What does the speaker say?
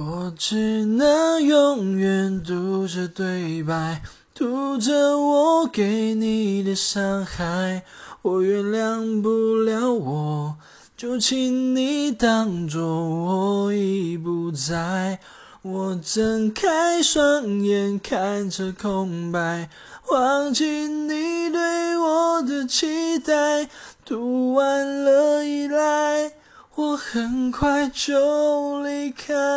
我只能永远读着对白读着我给你的伤害我原谅不了我就请你当作我已不在。我睁开双眼看着空白忘记你对我的期待读完了依赖我很快就离开。